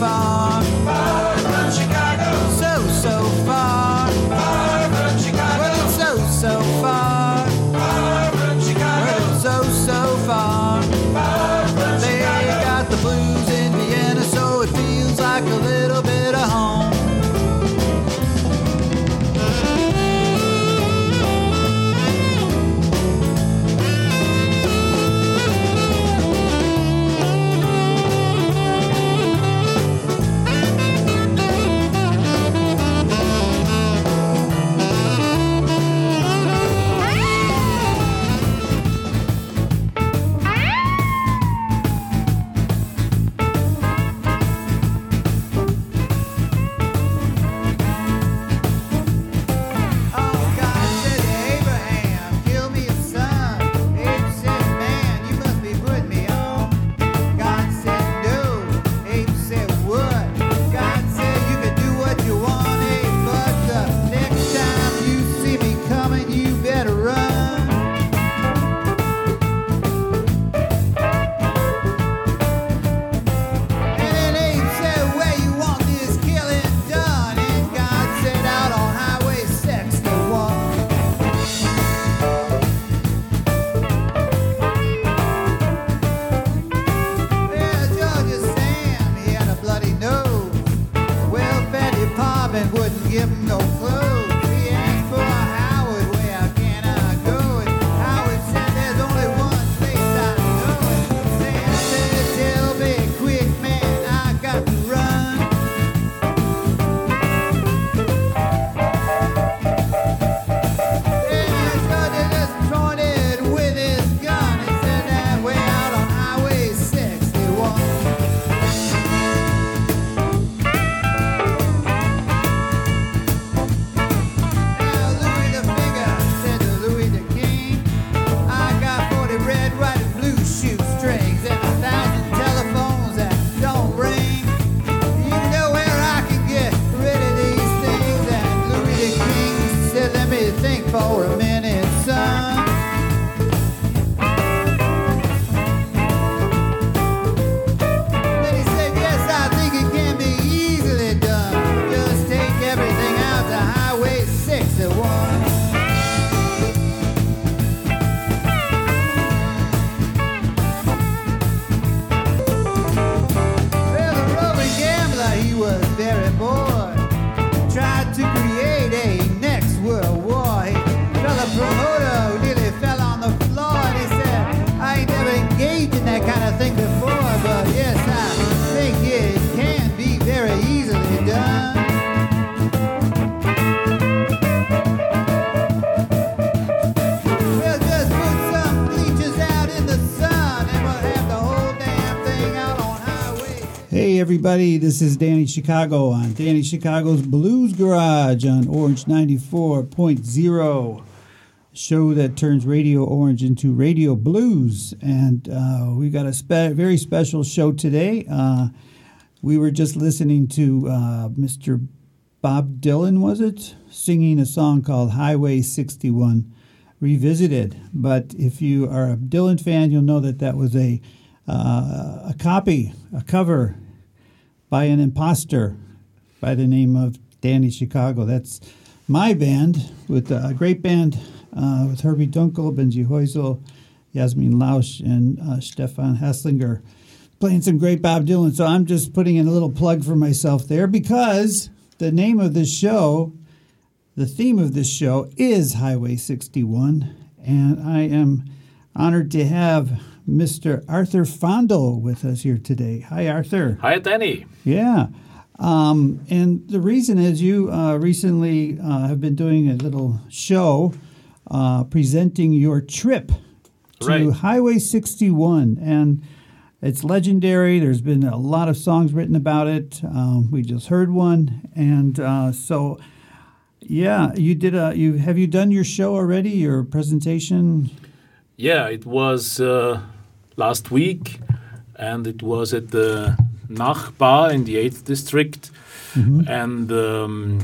far. Everybody, this is Danny Chicago on Danny Chicago's Blues Garage on Orange 94.0, show that turns Radio Orange into Radio Blues. And uh, we've got a spe- very special show today. Uh, we were just listening to uh, Mr. Bob Dylan, was it? Singing a song called Highway 61 Revisited. But if you are a Dylan fan, you'll know that that was a, uh, a copy, a cover by an imposter by the name of Danny Chicago. That's my band with a great band uh, with Herbie Dunkel, Benji Heusel, Yasmin Lausch, and uh, Stefan Hasslinger playing some great Bob Dylan. So I'm just putting in a little plug for myself there because the name of this show, the theme of this show is Highway 61. And I am honored to have Mr. Arthur Fandl with us here today. Hi, Arthur. Hi, Danny. Yeah. Um, and the reason is you uh, recently uh, have been doing a little show uh, presenting your trip to Right. Highway 61. And it's legendary. There's been a lot of songs written about it. Um, we just heard one. And uh, so, yeah, you did a, you, have you done your show already, your presentation? Yeah, it was uh, last week, and it was at the Nachbar in the 8th district. And um,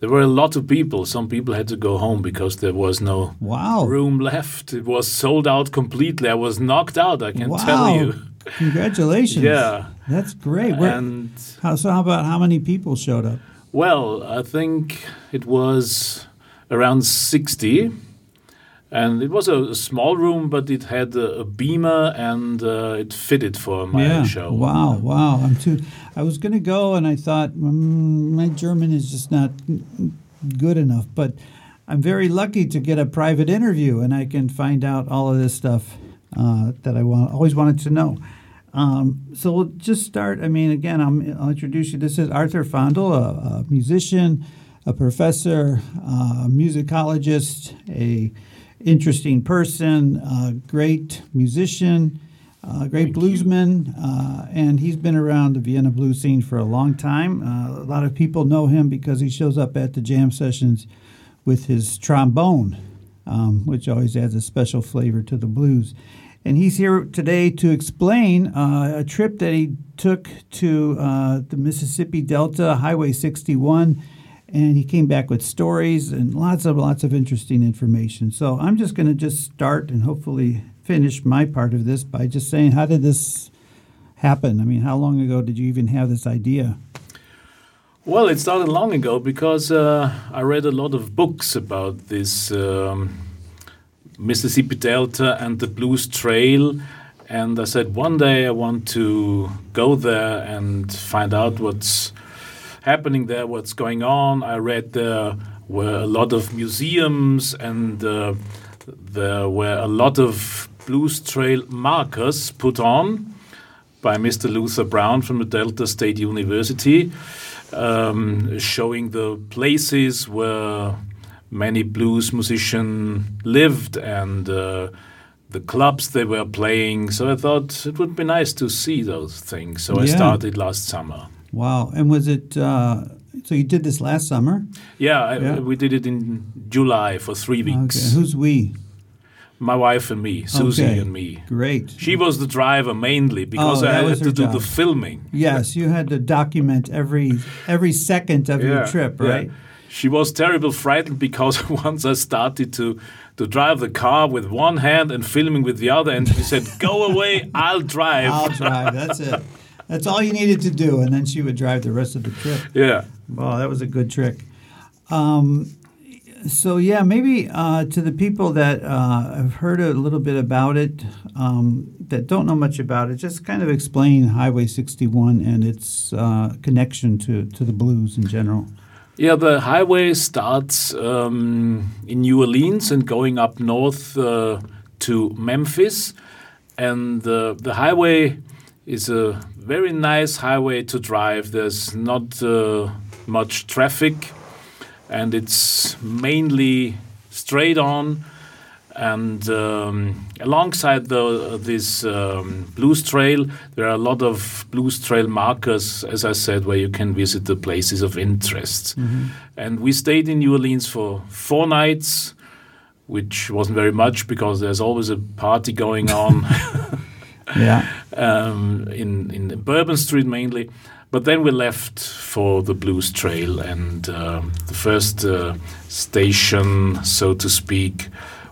there were a lot of people. Some people had to go home because there was no Wow. room left. It was sold out completely. I was knocked out, I can wow. tell you. Congratulations. Yeah. That's great. Where, And how, so how about how many people showed up? well, I think it was around 60. And it was a, a small room, but it had a, a beamer and uh, it fitted for my yeah. show. Wow, wow. I'm too. I was going to go, and I thought mm, my German is just not good enough. But I'm very lucky to get a private interview, and I can find out all of this stuff uh, that I want, always wanted to know. Um, so we'll just start. I mean, again, I'm, I'll introduce you. This is Arthur Fandl, a, a musician, a professor, uh, a musicologist, a interesting person, a great musician, a great bluesman, uh, and he's been around the Vienna blues scene for a long time. Uh, a lot of people know him because he shows up at the jam sessions with his trombone, um, which always adds a special flavor to the blues. And he's here today to explain uh, a trip that he took to uh, the Mississippi Delta, Highway 61, and he came back with stories and lots of lots of interesting information. So I'm just going to just start and hopefully finish my part of this by just saying, how did this happen? I mean, how long ago did you even have this idea? Well, it started long ago because uh, I read a lot of books about this um, Mississippi Delta and the Blues Trail. And I said, one day I want to go there and find out what's happening there, what's going on. I read there were a lot of museums and uh, there were a lot of Blues Trail markers put on by Mr. Luther Brown from the Delta State University, um, showing the places where many blues musicians lived and uh, the clubs they were playing. So I thought it would be nice to see those things. So I started last summer. Wow. And was it, uh, so you did this last summer? Yeah, I, we did it in July for three weeks. Okay. Who's we? My wife and me, Susie Okay. and me. Great. She was the driver mainly because Oh, I had to her do job. the filming. Yes, you had to document every every second of your Yeah, trip, yeah. right? She was terrible frightened because once I started to to drive the car with one hand and filming with the other, and she said, "Go away, I'll drive." I'll drive. That's it. That's all you needed to do, and then she would drive the rest of the trip. yeah. Wow, that was a good trick. Um, so yeah, maybe uh, to the people that uh, have heard a little bit about it, um, that don't know much about it, just kind of explain Highway 61 and its uh, connection to, to the blues in general. Yeah, the highway starts um, in New Orleans and going up north uh, to Memphis. And uh, the highway is a very nice highway to drive. There's not uh, much traffic, and it's mainly straight on. And um, alongside the, this um, blues trail, there are a lot of blues trail markers, as I said, where you can visit the places of interest. And we stayed in New Orleans for four nights, which wasn't very much because there's always a party going on Yeah. um, in in Bourbon Street mainly. But then we left for the Blues Trail, and um the first uh, station, so to speak,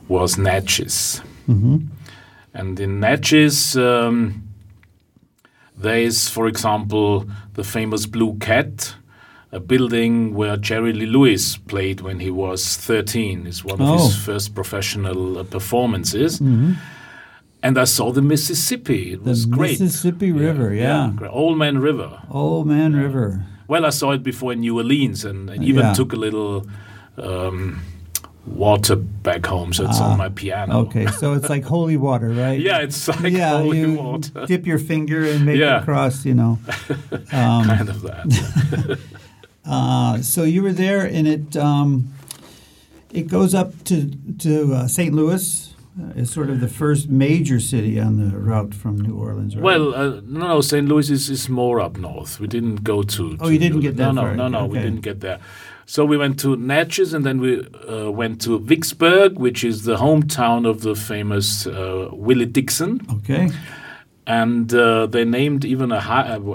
was Natchez. And in Natchez, um, there is, for example, the famous Blue Cat, a building where Jerry Lee Lewis played when he was 13. It's one of Oh. his first professional uh, performances. And I saw the Mississippi. It The was great. Mississippi River, yeah. great. Old Man River. Old Man River. Well, I saw it before in New Orleans, and I even Yeah. took a little um, water back home, so it's on my piano. Ah, Okay, so it's like holy water, right? Yeah, it's like yeah, holy you water. dip your finger and make Yeah. it cross, you know. Um, kind of that. Uh, so you were there, and it um, it goes up to to uh, St. Louis. Uh, it's sort of the first major city on the route from New Orleans, right? Well, uh, no, no, St. Louis is, is more up north. We didn't go to. Oh, to you didn't get that No, far. no, no, no. We didn't get there. So we went to Natchez, and then we uh, went to Vicksburg, which is the hometown of the famous uh, Willie Dixon, okay. and uh, they named even a,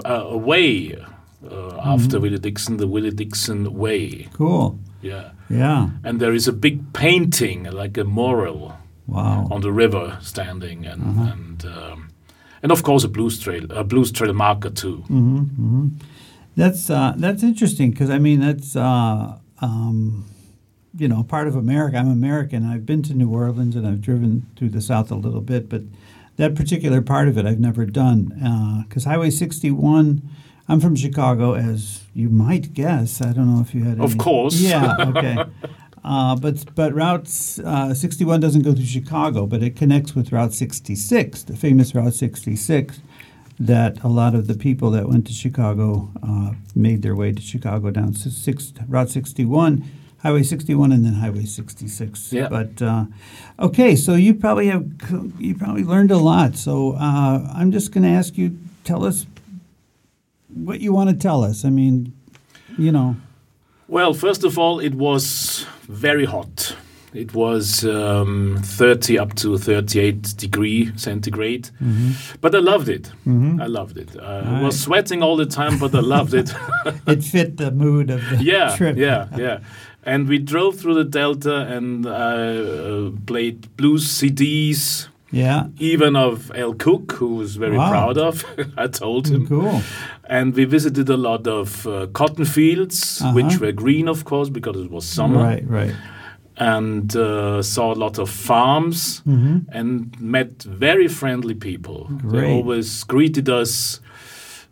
a way uh, Mm-hmm. after Willie Dixon, the Willie Dixon Way. Cool. Yeah, Yeah. and there is a big painting, like a mural, Wow. on the river standing and Uh-huh. and um, and of course a blues trail, a blues trail marker too. That's uh, that's interesting because I mean that's uh, um, you know part of America. I'm American. I've been to New Orleans and I've driven through the South a little bit, but that particular part of it I've never done because Highway 61. I'm from Chicago, as you might guess. I don't know if you had. Of any- course. Yeah. Okay. Uh, but but Route uh, 61 doesn't go through Chicago, but it connects with Route 66, the famous Route 66, that a lot of the people that went to Chicago uh, made their way to Chicago down six, Route 61, Highway 61, and then Highway 66. Yeah. But uh, okay, so you probably have you probably learned a lot. So uh, I'm just going to ask you, tell us what you want to tell us. I mean, you know. Well, first of all, it was very hot. It was um, 30 up to 38 degree centigrade, but I loved it. I loved it. Uh, I was sweating all the time, but I loved it. It fit the mood of the yeah, trip. yeah, yeah. And we drove through the Delta and uh, uh, played blues CDs, Yeah. even of Al Cook, who was very Wow. proud of. I told him. Cool. And we visited a lot of uh, cotton fields, which Uh-huh. were green, of course, because it was summer Right, right. and uh, saw a lot of farms Mm-hmm. and met very friendly people. They always greeted us.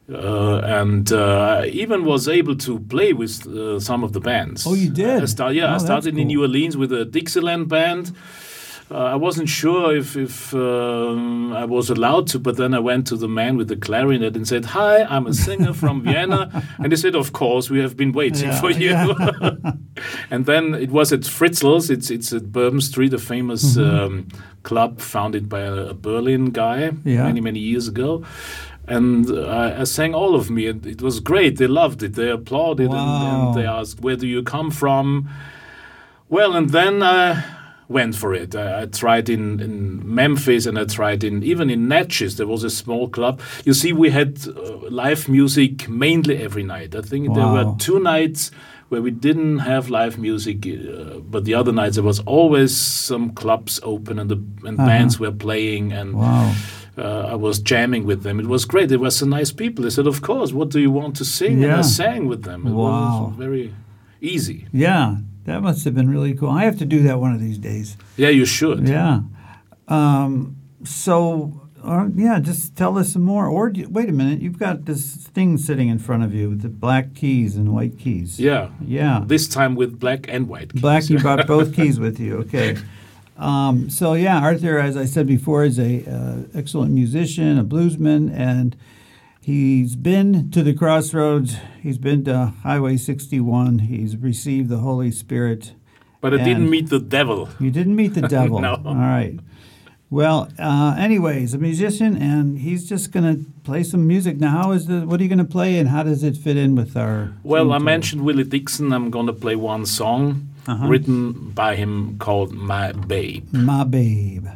Uh, and uh, I even was able to play with uh, some of the bands. Oh, you did? I start, yeah, Oh, I started in. New Orleans with a Dixieland band. Uh, I wasn't sure if, if um, I was allowed to, but then I went to the man with the clarinet and said, "Hi, I'm a singer from Vienna," and he said, "Of course, we have been waiting Yeah, for you." and then it was at Fritzel's. It's it's at Bourbon Street, a famous um, club founded by a, a Berlin guy Yeah. many many years ago. And uh, I, sang all of me, and it was great. They loved it. They applauded, and, Wow. and they asked, "Where do you come from?" Well, and then I went for it. I, I tried in, in Memphis and I tried in even in Natchez. There was a small club. You see, we had uh, live music mainly every night. I think there were two nights where we didn't have live music, uh, but the other nights there was always some clubs open and the and Uh-huh. bands were playing and. Wow. Uh, I was jamming with them. It was great. They were so nice people. They said, "Of course. What do you want to sing?" And Yeah. I sang with them. It Wow. was very easy. Yeah, that must have been really cool. I have to do that one of these days. Yeah, you should. Yeah. Um, so, uh, yeah, just tell us some more. Or do- wait a minute, you've got this thing sitting in front of you with the black keys and white keys. Yeah. Yeah. This time with black and white. keys. Black, you brought both keys with you. Okay. Um, so yeah, Arthur, as I said before, is a uh, excellent musician, a bluesman, and he's been to the crossroads. He's been to Highway 61. He's received the Holy Spirit. But I didn't meet the devil. You didn't meet the devil. No. All right. Well, uh, anyways, a musician, and he's just gonna play some music. Now, how is the? What are you gonna play, and how does it fit in with our? Well, I mentioned Willie Dixon. I'm going to play one song Uh-huh. written by him called My Babe. My babe.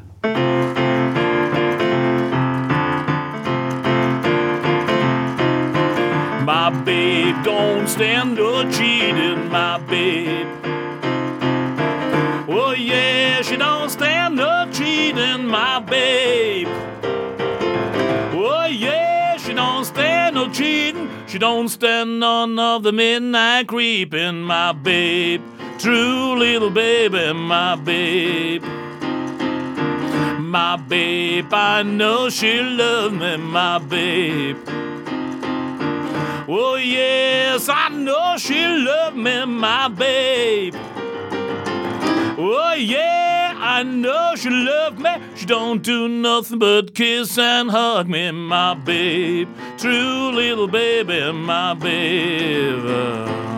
Stand no cheating, my babe. Oh yeah, she don't stand no cheating, my babe. Oh yeah, she don't stand no cheating. She don't stand none of the midnight creeping, my babe. True little baby, my babe. My babe, I know she loves me, my babe. Oh, yes, I know she loved me, my babe. Oh, yeah, I know she loved me. She don't do nothing but kiss and hug me, my babe. True little baby, my babe.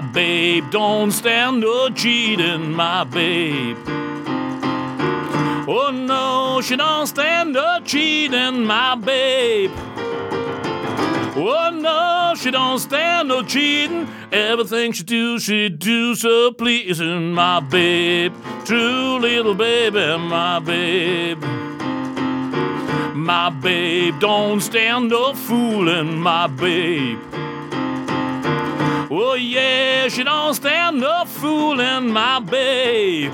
My babe don't stand no cheating, my babe. Oh no, she don't stand no cheating, my babe. Oh no, she don't stand no cheating. Everything she do, she do so pleasing, my babe. True little baby, my babe. My babe, don't stand no fooling, my babe. Oh yeah, she don't stand no fooling, my babe.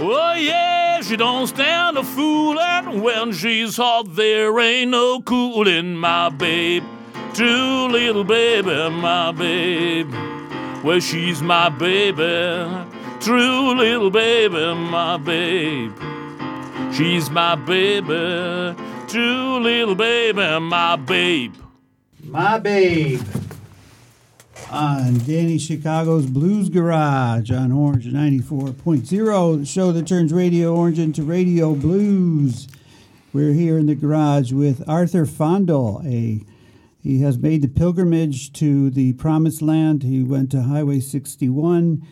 Oh yeah, she don't stand a foolin' when she's hot. There ain't no coolin', my babe. True little baby, my babe. Well, she's my baby. True little baby, my babe. She's my baby. True little baby, my babe. My Babe on Danny Chicago's Blues Garage on Orange 94.0, the show that turns Radio Orange into Radio Blues. We're here in the garage with Arthur Fandl. A he has made the pilgrimage to the Promised Land. He went to Highway 61.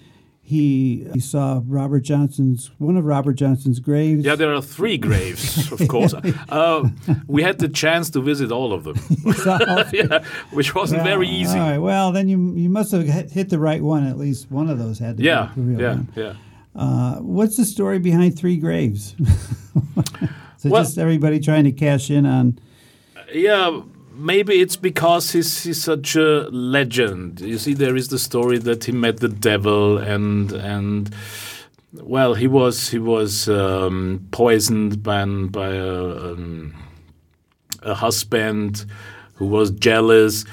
He, he saw Robert Johnson's one of Robert Johnson's graves. Yeah, there are three graves, of course. Uh, we had the chance to visit all of them, yeah, which wasn't Well, very easy. All right. Well, then you you must have hit the right one. At least one of those had to Yeah, be the real yeah, one. yeah. Uh, what's the story behind three graves? It Well- just everybody trying to cash in on? Yeah, maybe it's because he's he's such a legend. You see, there is the story that he met the devil and and well, he was he was um, poisoned by by a, um, a husband who was jealous.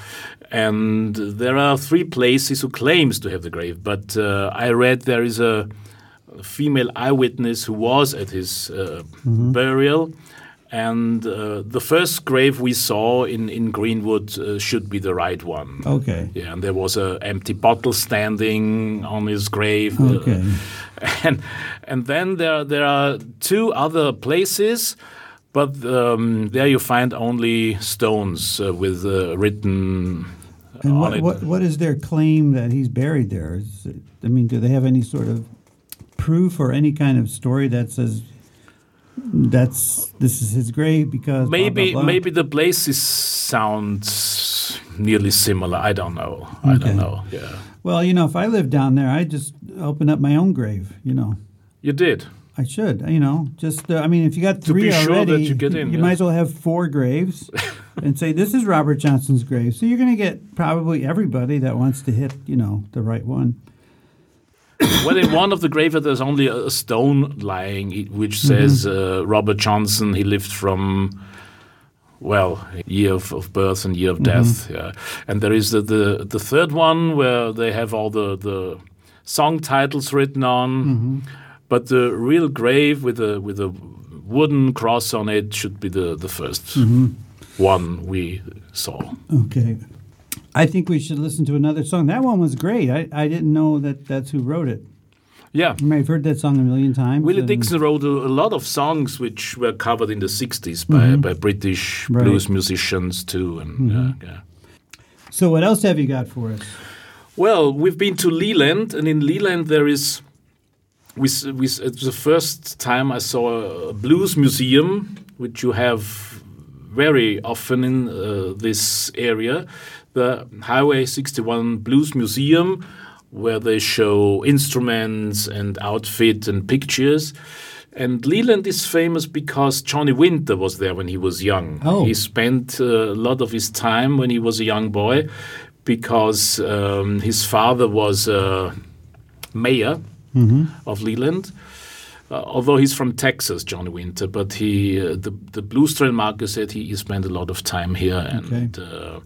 And there are three places who claims to have the grave, but uh, I read there is a female eyewitness who was at his uh, burial, and uh, the first grave we saw in in Greenwood uh, should be the right one. Okay. Yeah, and there was a empty bottle standing on his grave. uh, Okay. and and then there there are two other places, but um, there you find only stones uh, with uh, written And what, it. what what is their claim that he's buried there? Is it, I mean, do they have any sort of proof or any kind of story that says that's this is his grave because maybe blah, blah? maybe the places sound nearly similar. I don't know. I Okay. don't know. Yeah, Well, you know, if I lived down there, I'd just open up my own grave. You know. you did. I should, you know, just uh, I mean, if you got three sure already, that you get in, you yeah. might as well have four graves, and say this is Robert Johnson's grave. So you're going to get probably everybody that wants to hit, you know, the right one. Well, in one of the graveyards, there's only a stone lying, which mm-hmm. says uh, Robert Johnson. He lived from, well, year of, of birth and year of mm-hmm. death. Yeah, and there is the, the the third one where they have all the the song titles written on, mm-hmm. but the real grave with a with a wooden cross on it should be the the 1st one we saw. Okay, I think we should listen to another song. That one was great. I, I didn't know that that's who wrote it. Yeah. You may have heard that song a million times. Willie Dixon wrote a, a lot of songs which were covered in the 60s by, by British Right. blues musicians too. And uh, yeah. So what else have you got for us? Well, we've been to Leland, and in Leland there is. We, we, s- it's the first time I saw a blues museum, which you have very often in uh, this area, the Highway 61 Blues Museum, where they show instruments and outfit and pictures. And Leland is famous because Johnny Winter was there when he was young. Oh. He spent uh, a lot of his time when he was a young boy because um, his father was a mayor of Leland. Uh, although he's from Texas, Johnny Winter, but he uh, the the Blues Trail Marker said he, he spent a lot of time here, and uh,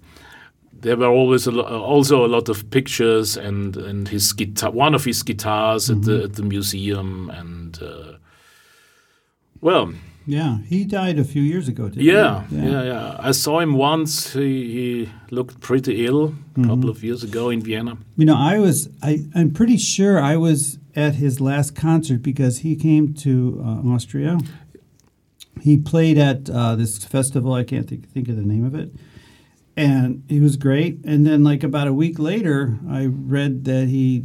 there were always a lo- also a lot of pictures and and his guitar, one of his guitars at the at the museum, and uh, well, Yeah, he died a few years ago. Didn't yeah, he? yeah, yeah, I saw him once. He, he looked pretty ill a couple of years ago in Vienna. You know, I was I I'm pretty sure I was at his last concert because he came to uh, Austria. He played at uh, this festival. I can't think think of the name of it, and he was great. And then, like about a week later, I read that he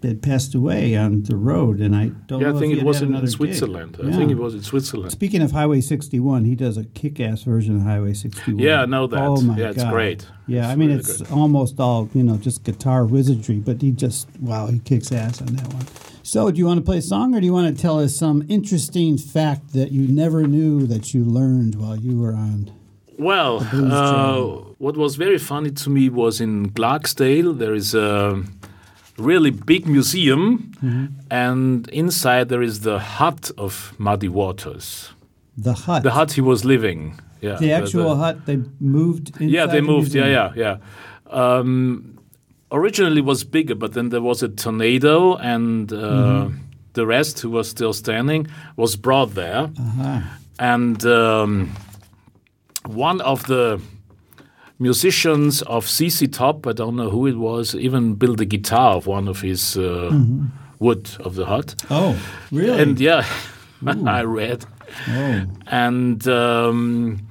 had passed away on the road, and I don't Yeah, know I think it was in another gig. Switzerland. I Yeah. think it was in Switzerland. Speaking of Highway 61, he does a kick-ass version of Highway 61. Yeah, I know that. Oh my Yeah, it's God. great. Yeah, It's I mean really it's good. almost all you know, just guitar wizardry, but he just wow, he kicks ass on that one. So, do you want to play a song or do you want to tell us some interesting fact that you never knew that you learned while you were on? Well, uh. What was very funny to me was in Clarksdale, there is a really big museum, Mm-hmm. and inside there is the hut of Muddy Waters. The hut. The hut he was living. Yeah, The actual hut they moved inside Yeah, they the moved. Yeah, yeah, yeah. Um, originally was bigger, but then there was a tornado, and uh, Mm-hmm. the rest, who was still standing, was brought there. Uh-huh. And um, one of the musicians of ZZ Top, I don't know who it was, even built a guitar of one of his uh, wood of the hut. Oh, really? And yeah, I read. oh, And um,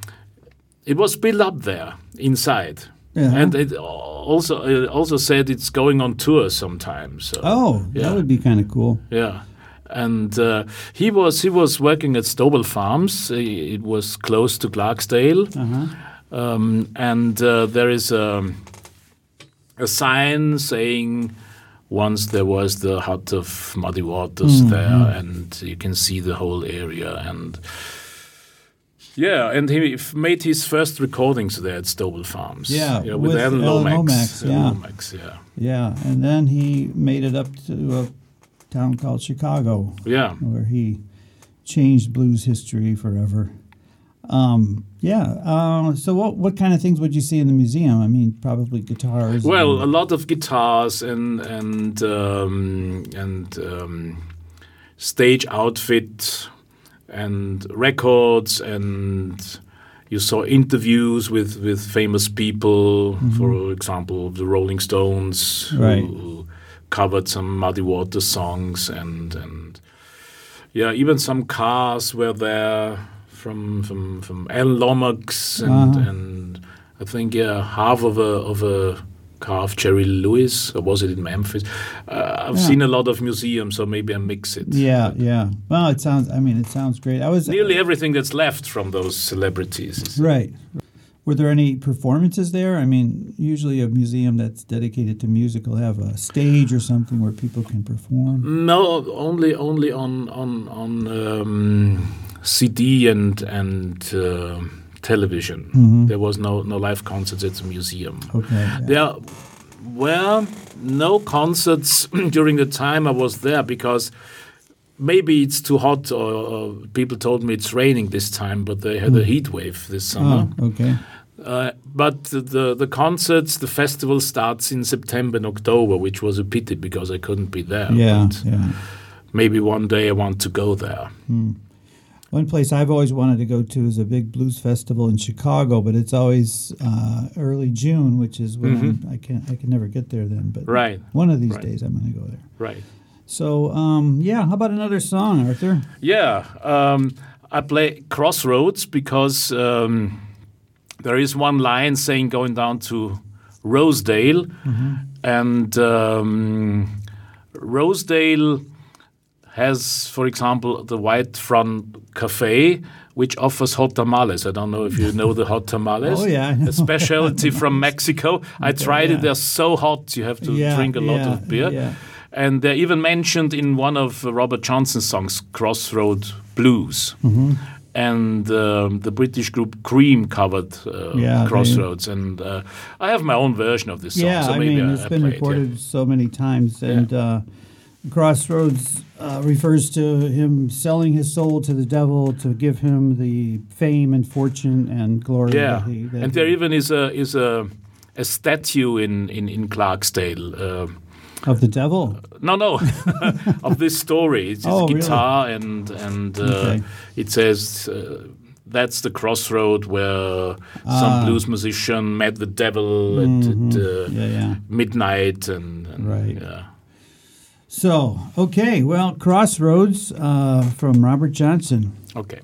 it was built up there inside. Yeah. And it also it also said it's going on tour sometime. So oh, yeah. that would be kind of cool. yeah. And uh, he was he was working at Stovall Farms. Uh, It was close to Clarksdale, Uh-huh. Um, and uh, there is a, a sign saying once there was the hut of Muddy Waters Mm-hmm. there, and you can see the whole area. And yeah, and he f- made his first recordings there at Stovall Farms. Yeah, with, with Alan Lomax. Lomax, yeah. Lomax, yeah, Yeah, and then he made it up to a town called Chicago, yeah. where he changed blues history forever. Um, yeah. Uh, so, what what kind of things would you see in the museum? I mean, probably guitars. Well, a lot of guitars and and um, and um, stage outfit and records and you saw interviews with, with famous people, for example, the Rolling Stones, Mm-hmm. Right. who covered some Muddy Water songs and and yeah, even some cars were there from from from Alan Lomax and Uh-huh. and I think yeah half of a of a car of Jerry Lewis or was it in Memphis? Uh, I've Yeah. seen a lot of museums, so maybe I mix it. yeah, yeah. Well, it sounds. I mean, it sounds great. I was Nearly everything that's left from those celebrities. right. Were there any performances there? I mean, usually a museum that's dedicated to music will have a stage or something where people can perform. No, only only on on on um, CD and and uh, television. Mm-hmm. There was no no live concerts at the museum. Okay. yeah. There were no concerts during the time I was there because maybe it's too hot or, or people told me it's raining this time, but they had a heat wave this summer. Oh, okay. Uh, but the the concerts, the festival starts in September and October, which was a pity because I couldn't be there. Yeah, But yeah. maybe one day I want to go there. One place I've always wanted to go to is a big blues festival in Chicago, but it's always uh, early June, which is when I'm, I can I can never get there then. But Mm-hmm. Right. one of these Right. days I'm going to go there. Right. So um, yeah, how about another song, Arthur? Yeah, um, I play Crossroads because um, there is one line saying going down to Rosedale, and um, Rosedale has, for example, the White Front Cafe, which offers hot tamales. I don't know if you know the hot tamales. Oh, yeah, a specialty from Mexico. I tried yeah. it; they're so hot, you have to Yeah, drink a lot yeah, of beer. And they're even mentioned in one of Robert Johnson's songs, Crossroad Blues. Mm-hmm. And um, the British group Cream covered uh, Crossroads. And uh, I have my own version of this song. yeah, so I mean I, it's I been play it, yeah. recorded so many times, and uh, Crossroads uh, refers to him selling his soul to the devil to give him the fame and fortune and glory. Yeah, that he, that and there he- even is a is a a statue in in in Clarksdale. Uh, of the devil. no, no, of this story. It's Oh, really? guitar and and uh, Okay. it says. Uh, that's the crossroad where Ah. some blues musician met the devil at, at uh, Mm-hmm. Yeah, yeah. midnight and, and Right. yeah. So, okay, well, Crossroads uh, from Robert Johnson. Okay.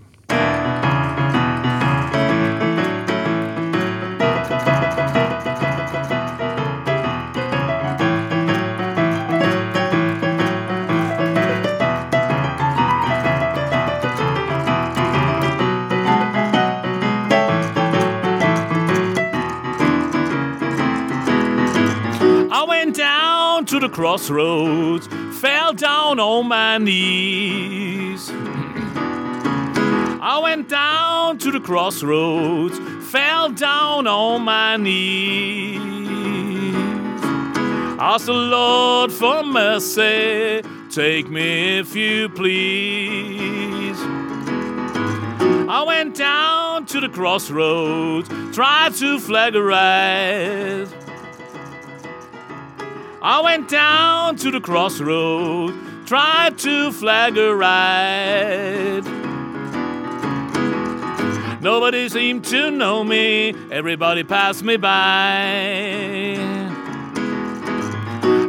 Crossroads, fell down on my knees. I went down to the crossroads, fell down on my knees. Asked the Lord for mercy, take me if you please. I went down to the crossroads, tried to flag a ride. I went down to the crossroad, tried to flag a ride. Nobody seemed to know me, everybody passed me by.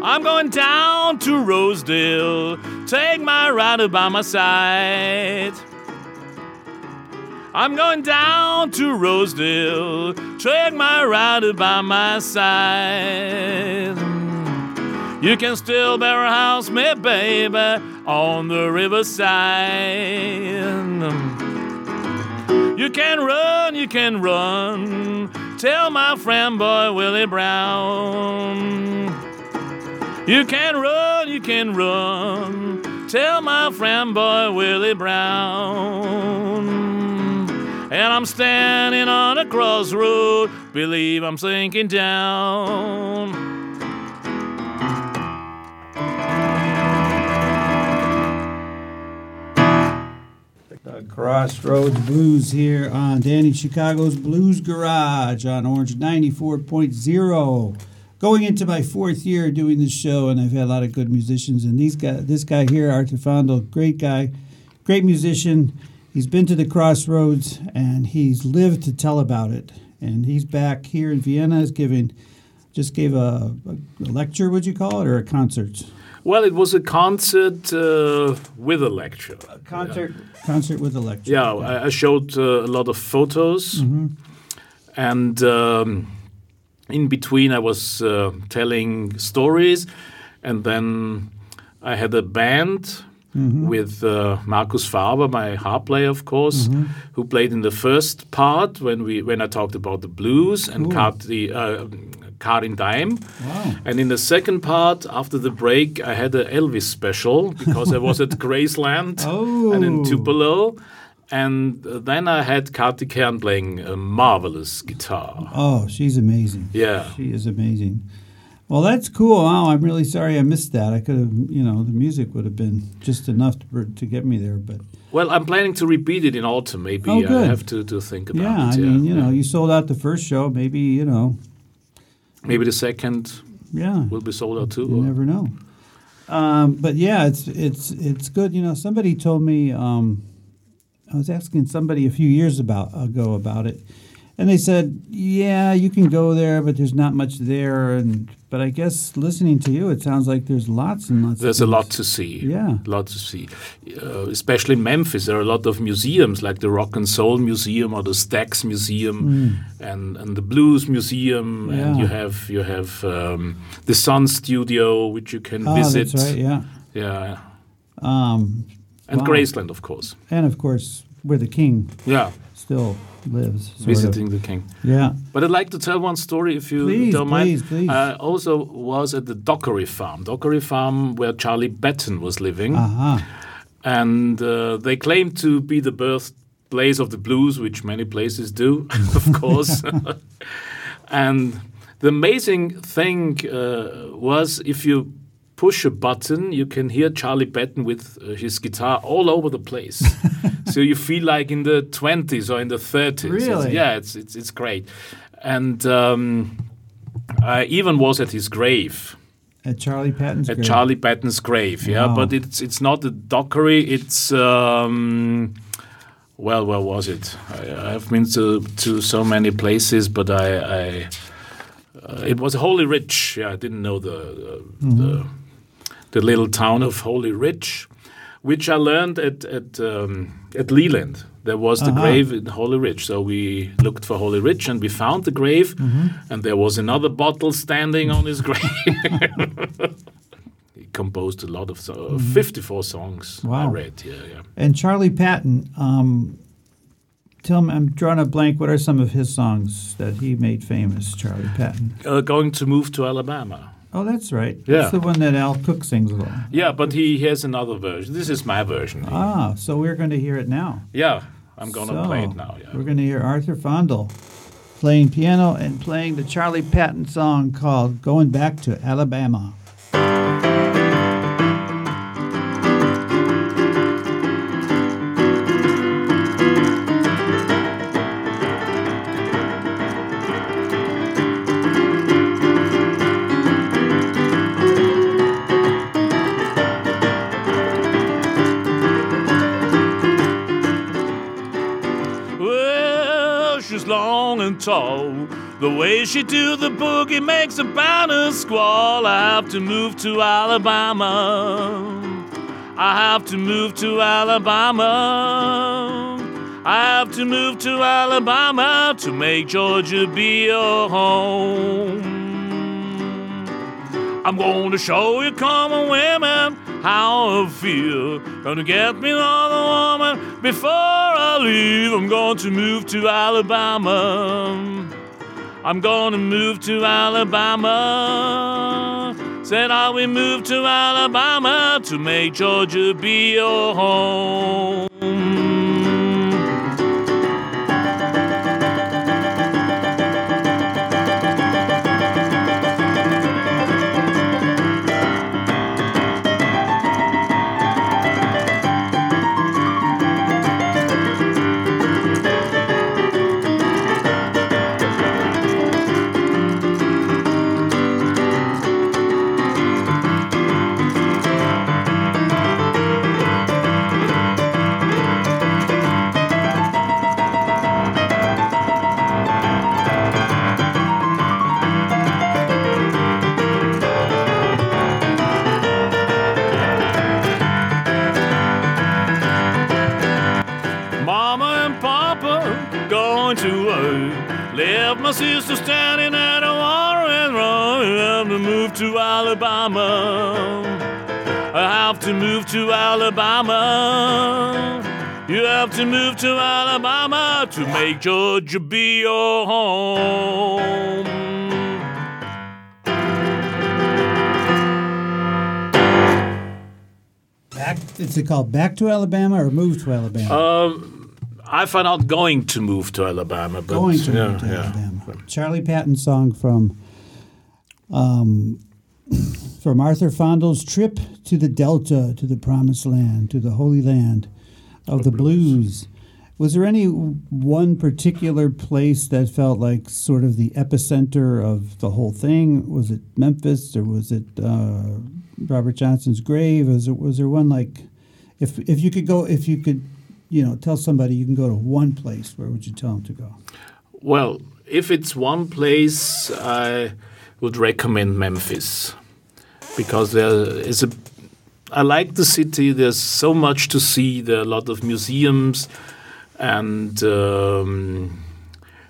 I'm going down to Rosedale, take my rider by my side. I'm going down to Rosedale, take my rider by my side. You can still bear house me, baby, on the riverside. You can run, you can run. Tell my friend boy Willie Brown. You can run, you can run. Tell my friend boy Willie Brown. And I'm standing on a crossroad, believe I'm sinking down. Crossroads Blues here on Danny Chicago's Blues Garage on Orange 94.0. Going into my fourth year doing this show, and I've had a lot of good musicians. And these guy, this guy here, Arthur Fandl, great guy, great musician. He's been to the Crossroads and he's lived to tell about it. And he's back here in Vienna. Is giving, just gave a, a lecture, would you call it, or a concert? Well, it was a concert uh, with a lecture. A concert, concert with a lecture. Yeah, I, I showed uh, a lot of photos, and um, in between I was uh, telling stories, and then I had a band with uh, Markus Faber, my harp player, of course, who played in the first part when we when I talked about the blues and Cool. Kati, uh, Karin Dime. Wow. And in the second part, after the break, I had an Elvis special because I was at Graceland and in Oh. Tupelo. And then I had Kati Kern playing a marvelous guitar. Oh, she's amazing. Yeah. She is amazing. Well, that's cool. Wow, I'm really sorry I missed that. I could have, you know, the music would have been just enough to, to get me there. But Well, I'm planning to repeat it in autumn. Maybe Oh, I have to, to think about yeah, it. I mean, you know, you sold out the first show. Maybe, you know, Maybe the second yeah, will be sold out too. you or- never know. Um, but yeah, it's it's it's good. You know, somebody told me. Um, I was asking somebody a few years about ago about it, and they said, "Yeah, you can go there, but there's not much there." And but I guess listening to you, it sounds like there's lots and lots. There's a lot to see. Yeah. A lot to see. Uh, especially in Memphis, there are a lot of museums like the Rock and Soul Museum or the Stax Museum and, and the Blues Museum. And Hmm. You have you have um, the Sun Studio, which you can Oh, visit. that's right. Yeah. Yeah. Um, And Wow. Graceland, of course. and of course, where the king Yeah. still lives. sort of. Visiting the king. Yeah. But I'd like to tell one story if you Please, don't please, mind. please. I also was at the Dockery Farm. Dockery Farm, where Charlie Patton was living. Aha. and uh, they claim to be the birthplace of the blues, which many places do, of course. and the amazing thing uh, was if you push a button, you can hear Charlie Patton with uh, his guitar all over the place. so you feel like in the 20s or in the 30s. It's- Really? yeah, it's, it's, it's great. And um, I even was at his grave At Charlie Patton's at grave. Charlie Patton's grave. Yeah, Wow. but it's it's not a dockery. It's um, well, where was it? I, I've been to to so many places, but I, I uh, it was Holy Ridge. Yeah, I didn't know the uh, Mm-hmm. the the little town of Holy Ridge, which I learned at at um, at Leland. There was the Uh-huh. grave in Holy Ridge, so we looked for Holy Ridge and we found the grave, Mm-hmm. and there was another bottle standing on his grave. he composed a lot of so- 54 songs. Wow. I. Read, yeah, yeah. And Charlie Patton, um, tell me, I'm drawing a blank. What are some of his songs that he made famous, Charlie Patton? Uh, going to move to Alabama. Oh, that's right. Yeah. That's the one that Al Cook sings along. Yeah, but he has another version. This is my version. Ah, so we're going to hear it now. Yeah, I'm gonna So, play it now. Yeah. We're going to hear Arthur Fandl playing piano and playing the Charlie Patton song called Going Back to Alabama. Tall. The way she do the boogie makes a banner squall. I have to move to Alabama. I have to move to Alabama. I have to move to Alabama to make Georgia be your home. I'm going to show you common women how I feel. Gonna get me another woman before I leave. I'm going to move to Alabama. I'm gonna move to Alabama. Said I will move to Alabama to make Georgia be your home. To move to Alabama. I have to move to Alabama. You have to move to Alabama to make Georgia be your home. Back, is it called Back to Alabama or Move to Alabama? Um, I found out going to move to Alabama, but Going to yeah, Move to yeah. Alabama. Charlie Patton song from um, from Arthur Fandl's trip to the Delta, to the Promised Land, to the Holy Land of the blues. Was there any one particular place that felt like sort of the epicenter of the whole thing? Was it Memphis or was it uh, Robert Johnson's grave? Was it was there one like if if you could go if you could you know tell somebody you can go to one place where would you tell them to go? Well, if it's one place, I would recommend Memphis because there is a. I like the city. There's so much to see. There are a lot of museums, and um,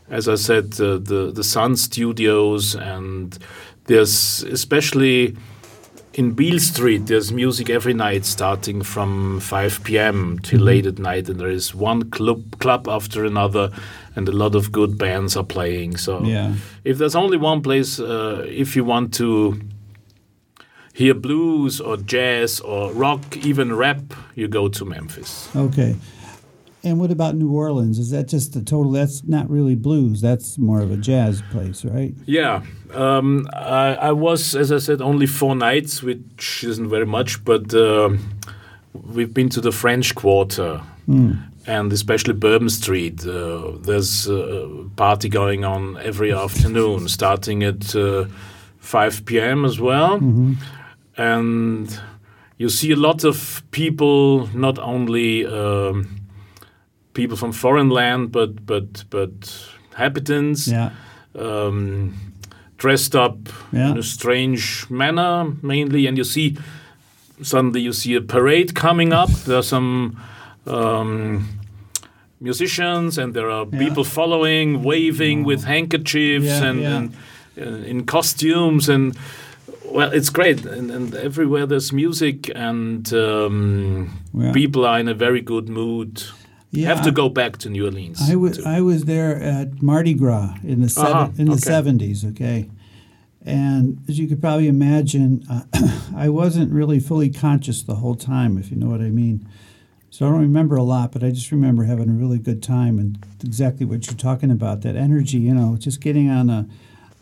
as I said, the, the the Sun Studios, and there's especially in Beale Street, there's music every night starting from 5 p.m. till late at night, and there is one club club after another, and a lot of good bands are playing. So, Yeah. if there's only one place, uh, if you want to hear blues or jazz or rock, even rap, you go to Memphis. Okay. And what about New Orleans? Is that just a total? That's not really blues. That's more of a jazz place, right? Yeah, um, I, I was, as I said, only four nights, which isn't very much, but um we've been to the French Quarter and especially Bourbon Street. Uh, there's a party going on every afternoon, starting at uh, 5 p.m. as well. And you see a lot of people, not only um, people from foreign land, but but but habitants Yeah. um, dressed up Yeah. in a strange manner, mainly, and you see suddenly you see a parade coming up. There are some um, musicians, and there are Yeah. people following, waving with handkerchiefs Yeah, and, yeah. and uh, in costumes, and well, it's great. And, and everywhere there's music, and um, people are in a very good mood. Yeah, Have to go back to New Orleans. I was I was there at Mardi Gras in the seven, Uh-huh, in the okay. seventies. Okay, And as you could probably imagine, uh, I wasn't really fully conscious the whole time, if you know what I mean. So I don't remember a lot, but I just remember having a really good time and exactly what you're talking about that energy, you know, just getting on a,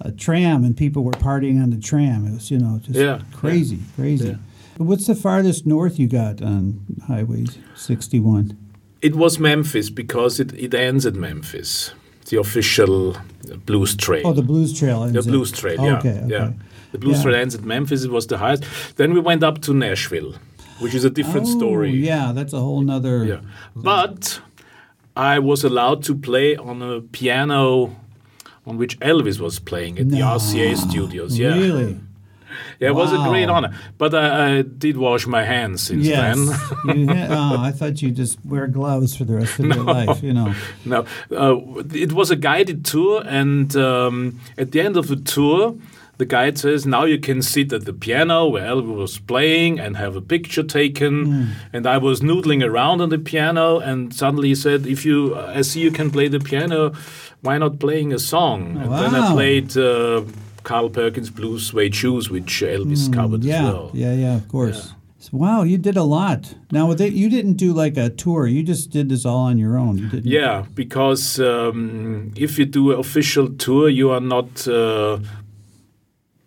a tram and people were partying on the tram. It was, you know, just Yeah, crazy, crazy. Yeah. What's the farthest north you got on Highway 61? It was Memphis because it, it ends at Memphis, the official blues trail. Oh, the Blues Trail. The blues trail, yeah, Okay, okay. yeah. The blues Yeah. trail ends at Memphis. It was the highest. Then we went up to Nashville, which is a different oh, story. Yeah, that's a whole nother. Yeah. But I was allowed to play on a piano on which Elvis was playing at the RCA studios. Yeah. Really? Yeah, it was a great honor. But I, I did wash my hands since Yes. then. you oh, I thought you just wear gloves for the rest of your life, you know. No, uh, it was a guided tour, and um, at the end of the tour, the guide says, "Now you can sit at the piano where Elvis was playing and have a picture taken." Hmm. And I was noodling around on the piano, and suddenly he said, "If you, I see you can play the piano, why not playing a song?" And then I played. Uh, Carl Perkins' Blues Suede Shoes, which Elvis covered Hmm, yeah, as well. yeah, yeah, of course. So, wow, you did a lot. Now, with it, you didn't do like a tour. You just did this all on your own. You. Yeah, because um, if you do an official tour, you are not uh,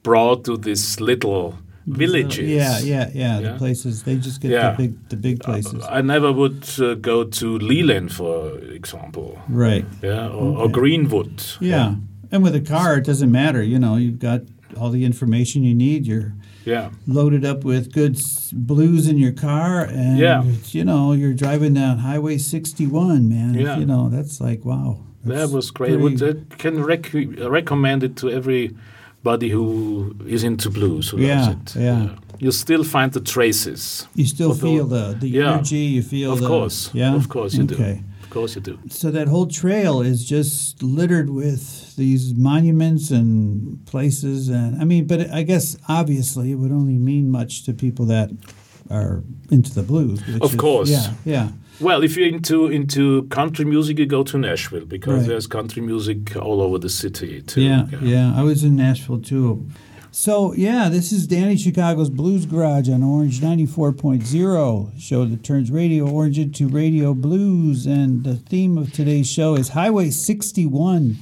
brought to these little villages. Yeah, yeah, yeah. The places they just get Yeah. the big, the big places. I never would uh, go to Leland, for example, right. yeah, or, or Greenwood. Yeah. And with a car, it doesn't matter. You know, you've got all the information you need. You're yeah, loaded up with good blues in your car, and Yeah. you know you're driving down Highway 61, man. Yeah. You know that's like wow. that was great. I pretty- would, I can rec- recommend it to everybody who is into blues. Who Yeah, loves it. yeah. you still find the traces. you still the- feel the the Yeah. energy. You feel Of the course, Yeah, of course you do. okay. Of course, you do. So that whole trail is just littered with these monuments and places, and I mean, but I guess obviously it would only mean much to people that are into the blues. Of is- course. yeah, yeah. Well, if you're into into country music, you go to Nashville because Right. there's country music all over the city too. Yeah, yeah, I was in Nashville too. So yeah, this is Danny Chicago's Blues Garage on Orange 94.0, show that turns Radio Orange into Radio Blues. And the theme of today's show is Highway 61.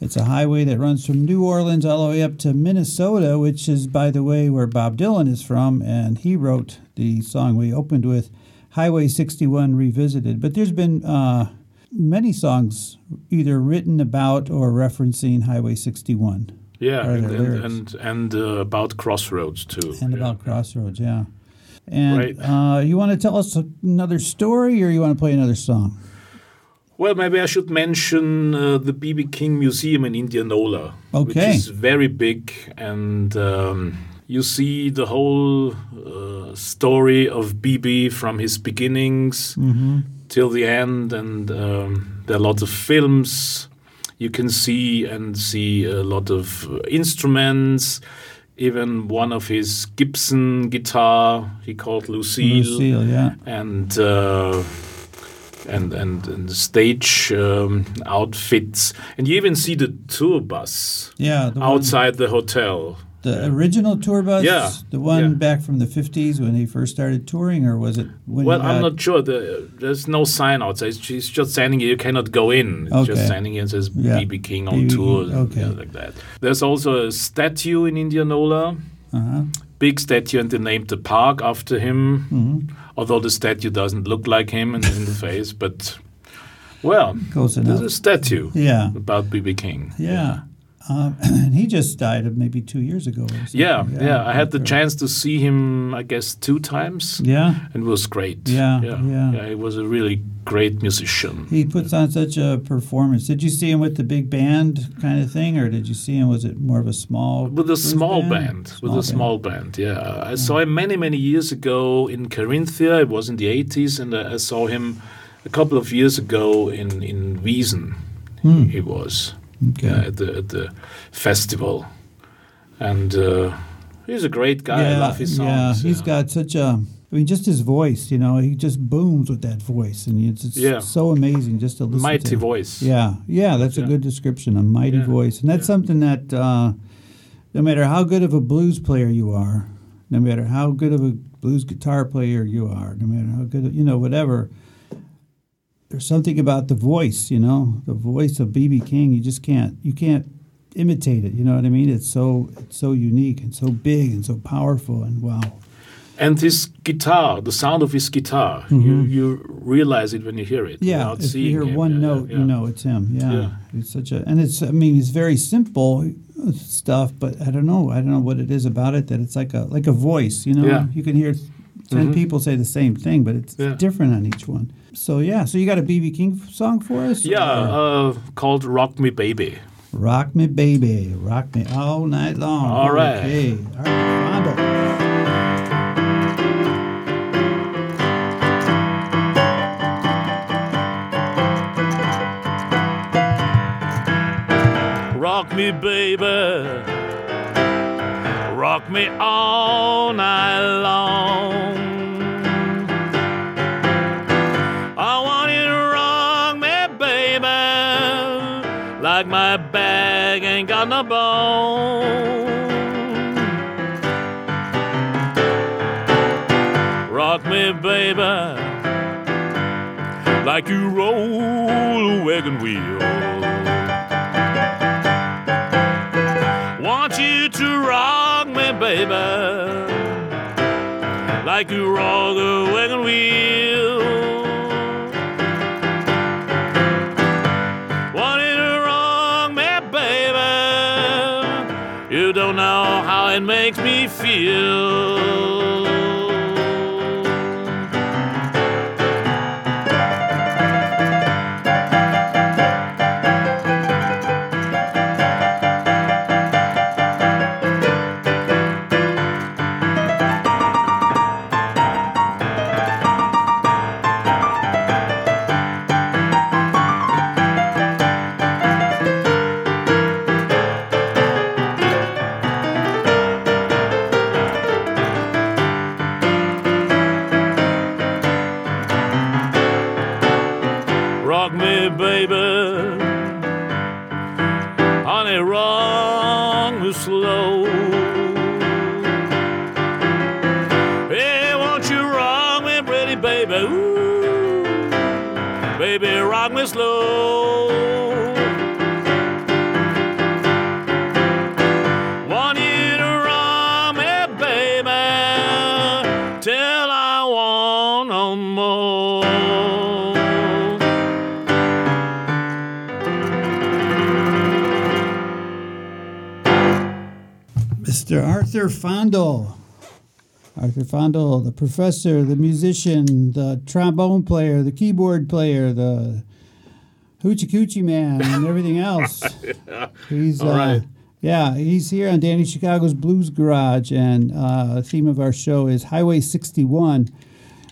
It's a highway that runs from New Orleans all the way up to Minnesota, which is, by the way, where Bob Dylan is from. And he wrote the song we opened with, Highway 61 Revisited. But there's been uh, many songs either written about or referencing Highway 61 yeah, and and and, and uh, about Crossroads too. and yeah. about Crossroads, yeah. And Right. uh, you want to tell us another story or you want to play another song? Well, maybe I should mention uh, the BB King Museum in Indianola, which is very big, and um, you see the whole uh, story of BB from his beginnings till the end, and um, there are lots of films you can see and see a lot of instruments. Even one of his Gibson guitar, he called Lucille Lucille, yeah. and uh, and and, and the stage um, outfits, and you even see the tour bus Yeah, the one- outside the hotel. The original tour bus, Yeah, the one yeah. back from the 50s when he first started touring, or was it when Well, I'm not sure. The, there's no sign outside. It's just- standing here. You cannot go in. It's Okay. just standing here and says Yeah. BB King on BB tour, okay. yeah, like that. There's also a statue in Indianola, Uh-huh. big statue, and they named the park after him. Mm-hmm. Although the statue doesn't look like him in, in the face, but well, Close there's a statue Yeah, about BB King. yeah. Um, and he just died of maybe two years ago. Or something. Yeah, yeah. I had the chance to see him, I guess, two times, Yeah, and it was great. Yeah, yeah, yeah. He was a really great musician. he puts on such a performance. Did you see him with the big band kind of thing, or did you see him? Was it more of a small With a small band, with a band? small band, yeah. I saw him many, many years ago in Carinthia. It was in the 80s, and I I saw him a couple of years ago in in Wiesen. Hmm. He was Okay. yeah, at the at the festival, and uh, he's a great guy. I love his Yeah, songs. he's got such a. I mean, just his voice. You know, he just booms with that voice, and it's, it's Yeah. so amazing just to listen mighty to. voice. Yeah, yeah, that's a good description. A mighty Yeah, voice, and that's yeah. something that uh, no matter how good of a blues player you are, no matter how good of a blues guitar player you are, no matter how good, you know, whatever, there's something about the voice, you know, the voice of BB King. You just can't, you can't imitate it. You know what I mean? It's so, it's so unique and so big and so powerful and wow. And his guitar, the sound of his guitar, you, you realize it when you hear it. Mm-hmm. Yeah, if you hear him. one Yeah, yeah, note, yeah. you know it's him. Yeah. Yeah. it's such a, and it's. I mean, it's very simple uh, stuff, but I don't know. I don't know what it is about it that it's like a like a voice. You know, Yeah. you can hear 10 Mhm. people say the same thing, but it's Yeah. different on each one. So yeah, so you got a BB King song for us? Yeah, uh, called Rock Me Baby. rock me, baby, rock me all night long. All right. Okay, Arthur Fandl. Rock me, baby. Rock me all night long. Like my bag ain't got no bone. Rock me, baby. Like you roll a wagon wheel. Want you to rock me, baby, like you rock a wagon wheel. How makes me feel. Mr. Arthur Fandl. Arthur Fandl, the professor, the musician, the trombone player, the keyboard player, the hoochie coochie man, and everything else. He's uh, right. yeah, he's here on Danny Chicago's Blues Garage, and uh, the theme of our show is Highway 61,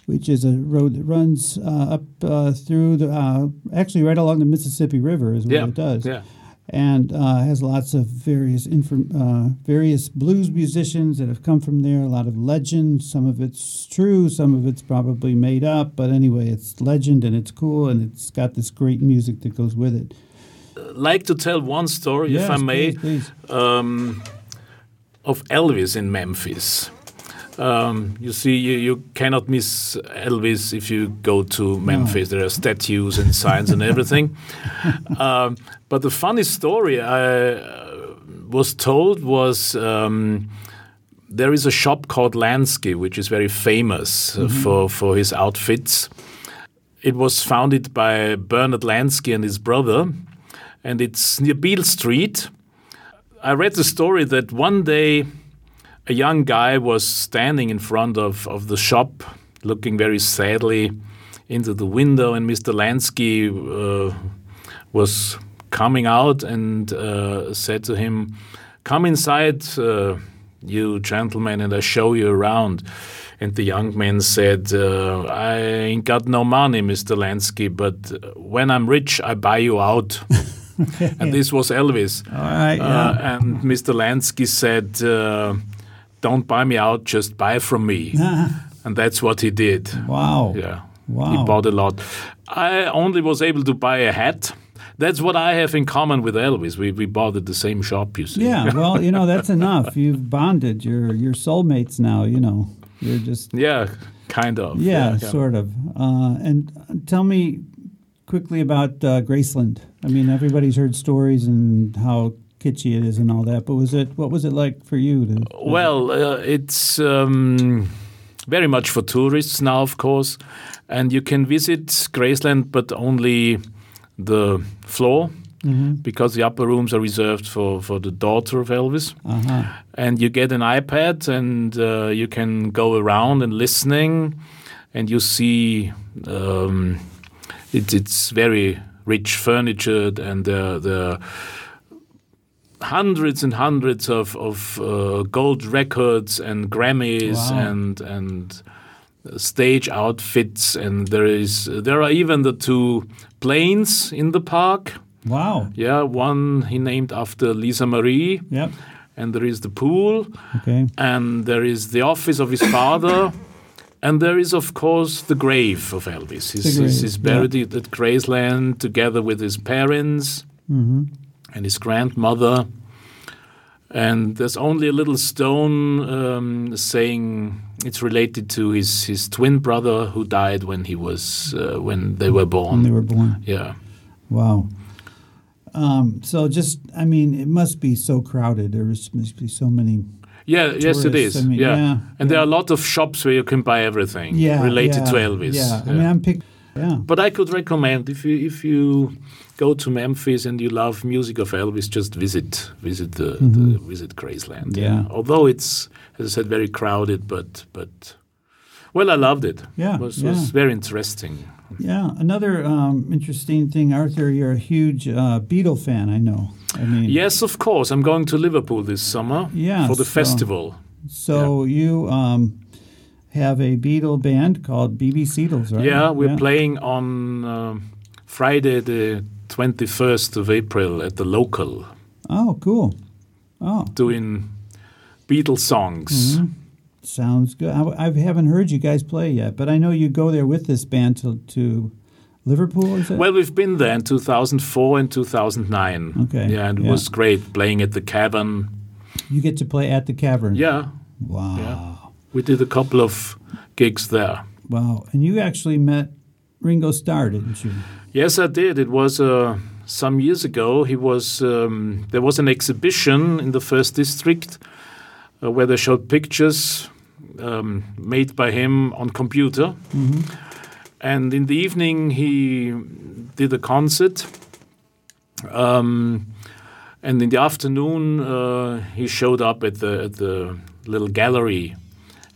which is a road that runs uh, up uh, through the uh, actually right along the Mississippi River is what Yeah, it does yeah. And uh, has lots of various inform- uh, various blues musicians that have come from there. A lot of legend. Some of it's true, some of it's probably made up. But anyway, it's legend and it's cool, and it's got this great music that goes with it. like to tell one story, if I may, please, please. um, of Elvis in Memphis. Um, you see, you, you cannot miss Elvis if you go to Memphis. There are statues and signs and everything. um, but the funny story I uh, was told was um, there is a shop called Lansky, which is very famous uh, for, for his outfits. It was founded by Bernard Lansky and his brother, and it's near Beale Street. I read the story that one day a young guy was standing in front of, of the shop, looking very sadly into the window, and Mr. Lansky uh, was coming out and uh, said to him, Come inside, uh, you gentleman, and I show you around. And the young man said, uh, I ain't got no money, Mr. Lansky, but when I'm rich, I buy you out. and this was Elvis. All right, yeah. Uh, and Mr. Lansky said, uh, Don't buy me out, just buy from me. and that's what he did. wow. Yeah. Wow. He bought a lot. I only was able to buy a hat. That's what I have in common with Elvis. We we bought at the same shop, you see. Yeah, well, you know that's enough. You've bonded. You're you're soulmates now. You know, you're just Yeah, kind of. yeah, sort of. Uh, and tell me quickly about uh, Graceland. I mean, everybody's heard stories and how kitschy it is and all that. But was it what was it like for you? To, Well, uh, it's um, very much for tourists now, of course, and you can visit Graceland, but only the floor. Because the upper rooms are reserved for, for the daughter of Elvis, uh-huh. and you get an iPad, and uh, you can go around and listening, and you see um, it, it's very rich furniture, and the the hundreds and hundreds of, of uh, gold records and Grammys Wow. and and stage outfits and there is there are even the two planes in the park. Wow. Yeah, one he named after Lisa Marie, Yep. and there is the pool, Okay. and there is the office of his father. And there is, of course, the grave of Elvis. He's, grave, he's buried at Graceland together with his parents Mm-hmm. And his grandmother. And there's only a little stone um, saying it's related to his, his twin brother who died when he was uh, when they were born. When they were born. yeah. Wow. Um, so just, I mean, it must be so crowded. There is- must be so many. Yeah, yes, it is. I mean, yeah. yeah, and there are a lot of shops where you can buy everything Yeah. related yeah, to Elvis. Yeah. I mean, I'm. Yeah. But I could recommend if you if you go to Memphis and you love music of Elvis, just visit visit the, the visit Graceland. Mm-hmm. Yeah. Although it's as I said very crowded, but but well, I loved it. Yeah, It was, yeah. was very interesting. Yeah. Another um, interesting thing, Arthur, you're a huge uh, Beatle fan, I know. I mean, Yes, of course. I'm going to Liverpool this summer Yeah, for the so- festival. So you um, have a Beatle band called BB Seedles, right? Yeah, we're playing on um Friday the 21st of April at the local, Oh, cool. Oh, doing Beatles songs. Mm-hmm. sounds good. I, I haven't heard you guys play yet, but I know you go there with this band to, to Liverpool, is it? Well, we've been there in 2004 and 2009. Okay, Yeah, and it yeah. was great playing at the Cavern. you get to play at the Cavern. Yeah, Wow. Yeah. We did a couple of gigs there. Wow. And you actually met Ringo Starr, didn't you? Yes, I did. It was uh, some years ago. He was um, there was an exhibition in the first district uh, where they showed pictures um, made by him on computer. And in the evening, he did a concert. Um, and in the afternoon, uh, he showed up at the at the little gallery,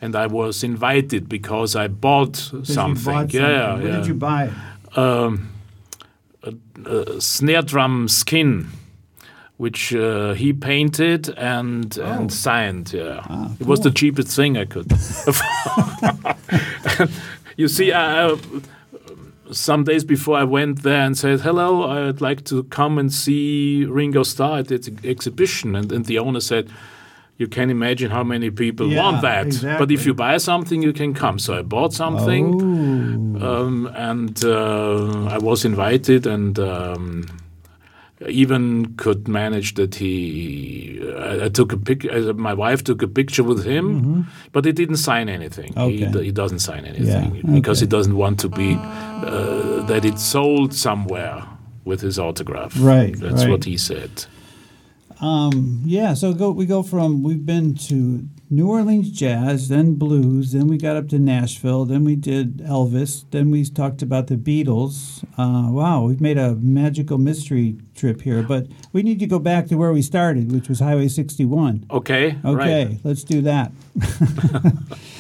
and I was invited because I bought something. Yeah, yeah, What yeah did you buy? um, a, a snare drum skin, which uh, he painted and and signed. Yeah, it was the cheapest thing I could. you see, I, I, some days before I went there and said, "Hello, I'd like to come and see Ringo Starr at the ex- exhibition," and, and the owner said. You can imagine how many people Yeah, want that. But if you buy something, you can come. So I bought something Oh. um, and uh, I was invited, and um, even could manage that he. I, I took a pic. Uh, my wife took a picture with him, but he didn't sign anything. He, Mm-hmm. Okay. d- he doesn't sign anything Yeah, because he doesn't want to be uh, that it's sold somewhere with his autograph. Right, That's right. what he said. Um, yeah, so go we go from we've been to New Orleans jazz, then blues, then we got up to Nashville, then we did Elvis, then we talked about the Beatles. Uh, wow, we've made a magical mystery trip here, but we need to go back to where we started, which was Highway 61. Okay. Okay, Right. let's do that.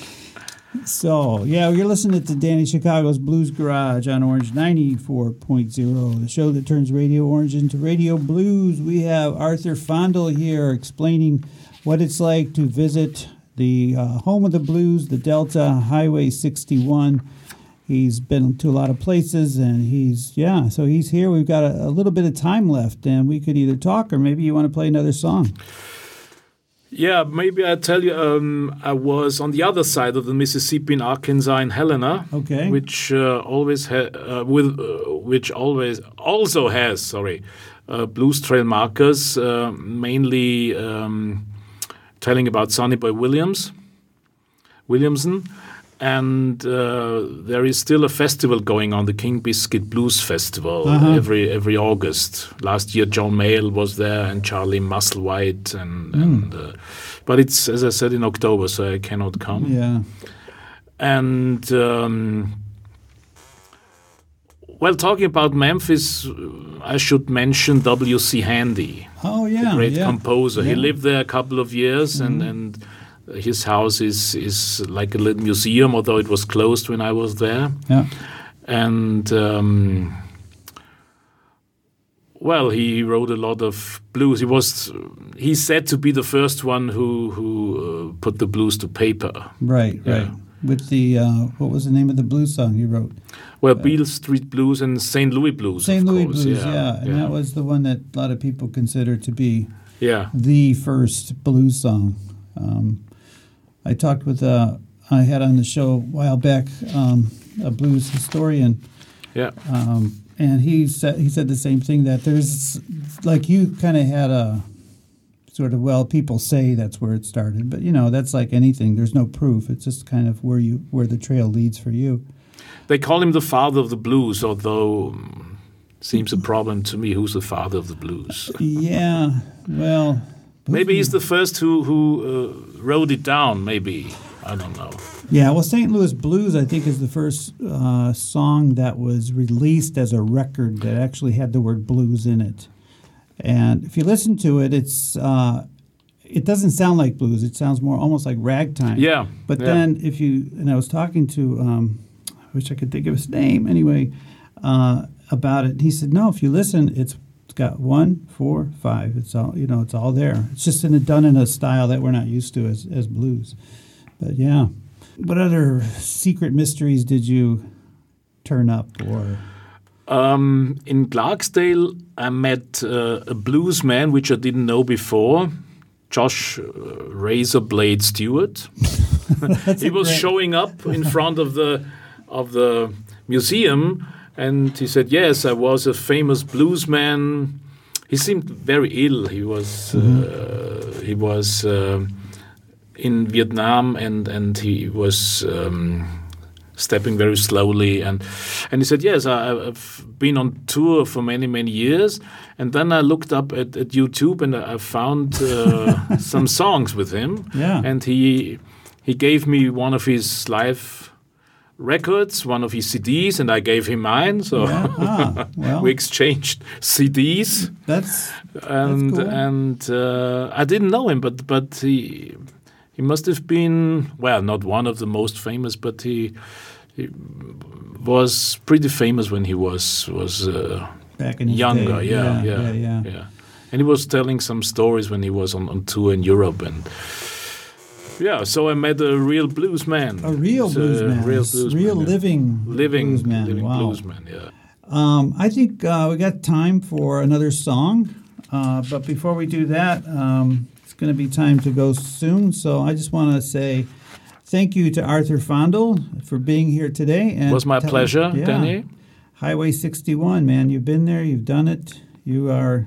so, yeah, you're listening to Danny Chicago's Blues Garage on Orange 94.0, the show that turns Radio Orange into Radio Blues. We have Arthur Fandl here explaining what it's like to visit the uh, home of the blues, the Delta Highway 61. He's been to a lot of places and he's, yeah, so he's here. We've got a, a little bit of time left and we could either talk or maybe you want to play another song. Yeah, maybe I tell you. Um, I was on the other side of the Mississippi in Arkansas in Helena, Okay. which uh, always ha- uh, with uh, which always also has sorry uh, blues trail markers, uh, mainly um, telling about Sonny Boy Williams, Williamson, and uh, there is still a festival going on, the King Biscuit Blues Festival, Uh-huh. every every August. Last year, John Mayall was there and Charlie Musselwhite, and, and uh, but it's as I said in October, so I cannot come. Yeah. And um, well, talking about Memphis, I should mention W.C. Handy, Oh yeah. great yeah. composer. He lived there a couple of years, and and his house is is like a little museum, although it was closed when I was there. Yeah. And um, well, he wrote a lot of blues. He was he's said to be the first one who who uh, put the blues to paper. Right. Yeah. Right. With the uh, what was the name of the blues song you wrote? Well, Beale Street Blues and St. Louis Blues. St. Louis course. Blues. Yeah, Yeah. And that was the one that a lot of people consider to be yeah. the first blues song. Um, I talked with uh, I had on the show a while back um, a blues historian, Yeah. um, and he said he said the same thing that there's like you kind of had a sort of well people say that's where it started, but you know that's like anything. There's no proof. It's just kind of where you where the trail leads for you. They call him the father of the blues, although um, seems a problem to me. Who's the father of the blues? Yeah. Well. Maybe he's the first who who uh, wrote it down. Maybe I don't know. Yeah, well, St. Louis Blues, I think, is the first uh, song that was released as a record that actually had the word blues in it. And if you listen to it, it's uh, it doesn't sound like blues. It sounds more almost like ragtime. Yeah, But yeah. then if you and I was talking to, um, I wish I could think of his name anyway, uh, about it. He said, no, if you listen, it's it's got one, four, five. It's all you know. It's all there. It's just in a, done in a style that we're not used to as as blues. But yeah, what other secret mysteries did you turn up or? Um, in Clarksdale, I met uh, a blues man which I didn't know before, Josh uh, Razorblade Stewart. he was great- showing up in front of the of the museum, and he said, "Yes, I was a famous blues man." He seemed very ill. He was uh, he was um in Vietnam, and and he was. Um, stepping very slowly and and he said yes I, i've been on tour for many many years and then i looked up at, at youtube and i found uh, some songs with him Yeah. and he he gave me one of his live records one of his cds and i gave him mine so Yeah. Ah, well, we exchanged cds that's and cool. and uh, I didn't know him, but but he he must have been well, not one of the most famous, but he, he was pretty famous when he was was uh, back in younger. day. Yeah, yeah, yeah, yeah. And he was telling some stories when he was on, on tour in Europe and. Yeah, so I met a real blues man. A real It's blues man, real blues real man, yeah. living living blues man. living wow. blues man. Yeah. Um, I think uh, we got time for another song, uh, but before we do that, um, it's going to be time to go soon. So I just want to say thank you to Arthur Fandl for being here today. And It was my pleasure, yeah. Danny. Highway 61, man, you've been there, you've done it. You are,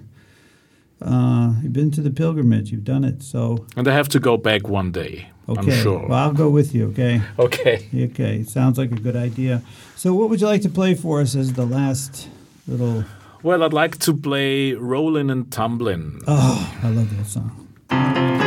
uh, you've been to the pilgrimage, you've done it. So And I have to go back one day. okay, I'm sure. well, I'll go with you. Okay. Okay. Okay, sounds like a good idea. So, what would you like to play for us as the last little? Well, I'd like to play Rollin' and Tumblin'. Oh, I love that song.